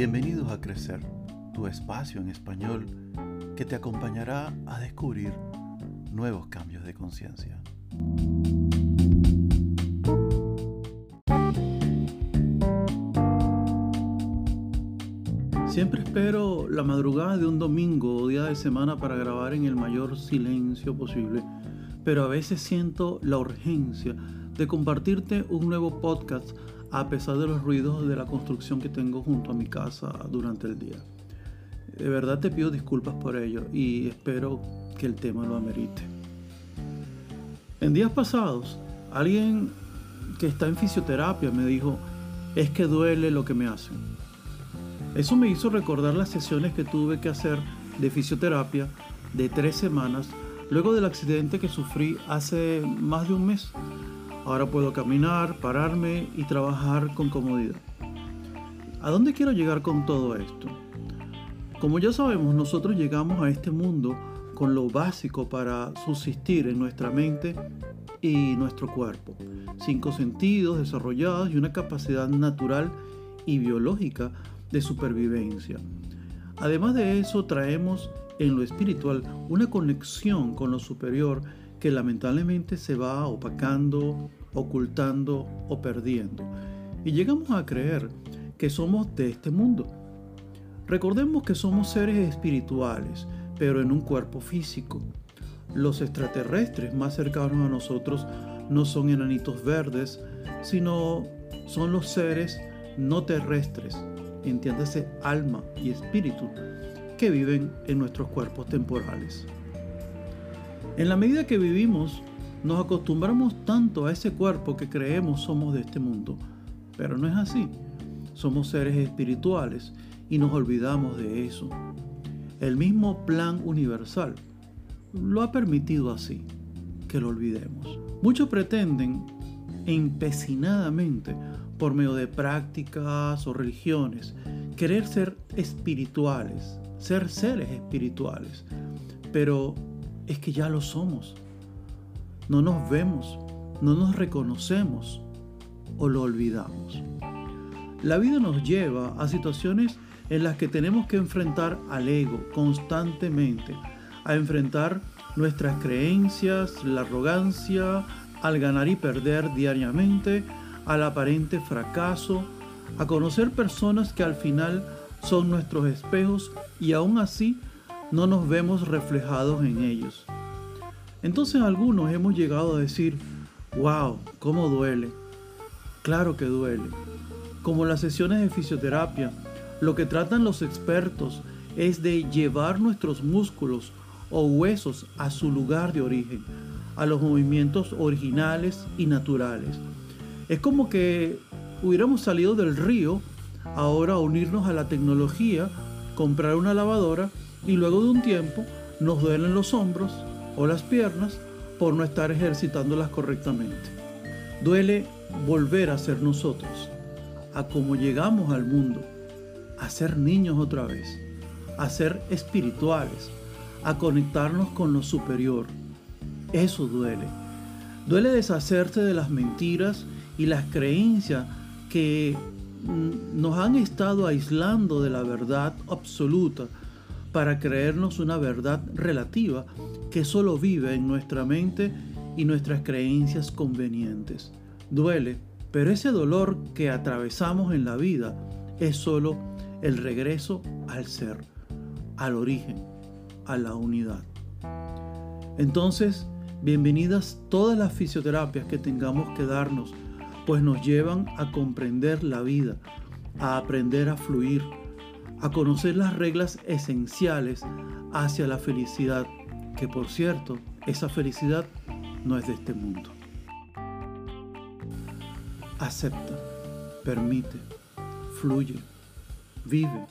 Bienvenidos a Crecer, tu espacio en español que te acompañará a descubrir nuevos cambios de conciencia. Siempre espero la madrugada de un domingo o día de semana para grabar en el mayor silencio posible, pero a veces siento la urgencia de compartirte un nuevo podcast a pesar de los ruidos de la construcción que tengo junto a mi casa durante el día. De verdad te pido disculpas por ello y espero que el tema lo amerite. En días pasados, alguien que está en fisioterapia me dijo, es que duele lo que me hacen. Eso me hizo recordar las sesiones que tuve que hacer de fisioterapia de tres semanas luego del accidente que sufrí hace más de un mes Ahora puedo caminar, pararme y trabajar con comodidad. ¿A dónde quiero llegar con todo esto? Como ya sabemos, nosotros llegamos a este mundo con lo básico para subsistir en nuestra mente y nuestro cuerpo. Cinco sentidos desarrollados y una capacidad natural y biológica de supervivencia. Además de eso, traemos en lo espiritual una conexión con lo superior que lamentablemente se va opacando, ocultando o perdiendo. Y llegamos a creer que somos de este mundo. Recordemos que somos seres espirituales, pero en un cuerpo físico. Los extraterrestres más cercanos a nosotros no son enanitos verdes, sino son los seres no terrestres, entiéndase alma y espíritu, que viven en nuestros cuerpos temporales. En la medida que vivimos, nos acostumbramos tanto a ese cuerpo que creemos somos de este mundo, pero no es así. Somos seres espirituales y nos olvidamos de eso. El mismo plan universal lo ha permitido así, que lo olvidemos. Muchos pretenden empecinadamente, por medio de prácticas o religiones, querer ser espirituales, ser seres espirituales, pero es que ya lo somos. No nos vemos, no nos reconocemos o lo olvidamos. La vida nos lleva a situaciones en las que tenemos que enfrentar al ego constantemente, a enfrentar nuestras creencias, la arrogancia, al ganar y perder diariamente, al aparente fracaso, a conocer personas que al final son nuestros espejos y aún así no nos vemos reflejados en ellos. Entonces algunos hemos llegado a decir, wow, ¿cómo duele? Claro que duele. Como las sesiones de fisioterapia, lo que tratan los expertos es de llevar nuestros músculos o huesos a su lugar de origen, a los movimientos originales y naturales. Es como que hubiéramos salido del río, ahora a unirnos a la tecnología, comprar una lavadora y luego de un tiempo nos duelen los hombros o las piernas por no estar ejercitándolas correctamente. Duele volver a ser nosotros, a como llegamos al mundo, a ser niños otra vez, a ser espirituales, a conectarnos con lo superior. Eso duele. Duele deshacerse de las mentiras y las creencias que mm, nos han estado aislando de la verdad absoluta para creernos una verdad relativa que solo vive en nuestra mente y nuestras creencias convenientes. Duele, pero ese dolor que atravesamos en la vida es solo el regreso al ser, al origen, a la unidad. Entonces, bienvenidas todas las fisioterapias que tengamos que darnos, pues nos llevan a comprender la vida, a aprender a fluir, a conocer las reglas esenciales hacia la felicidad, que por cierto, esa felicidad no es de este mundo. Acepta, permite, fluye, vive.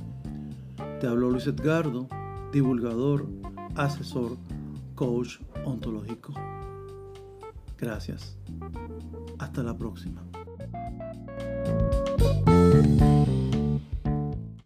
Te habló Luis Edgardo, divulgador, asesor, coach ontológico. Gracias. Hasta la próxima.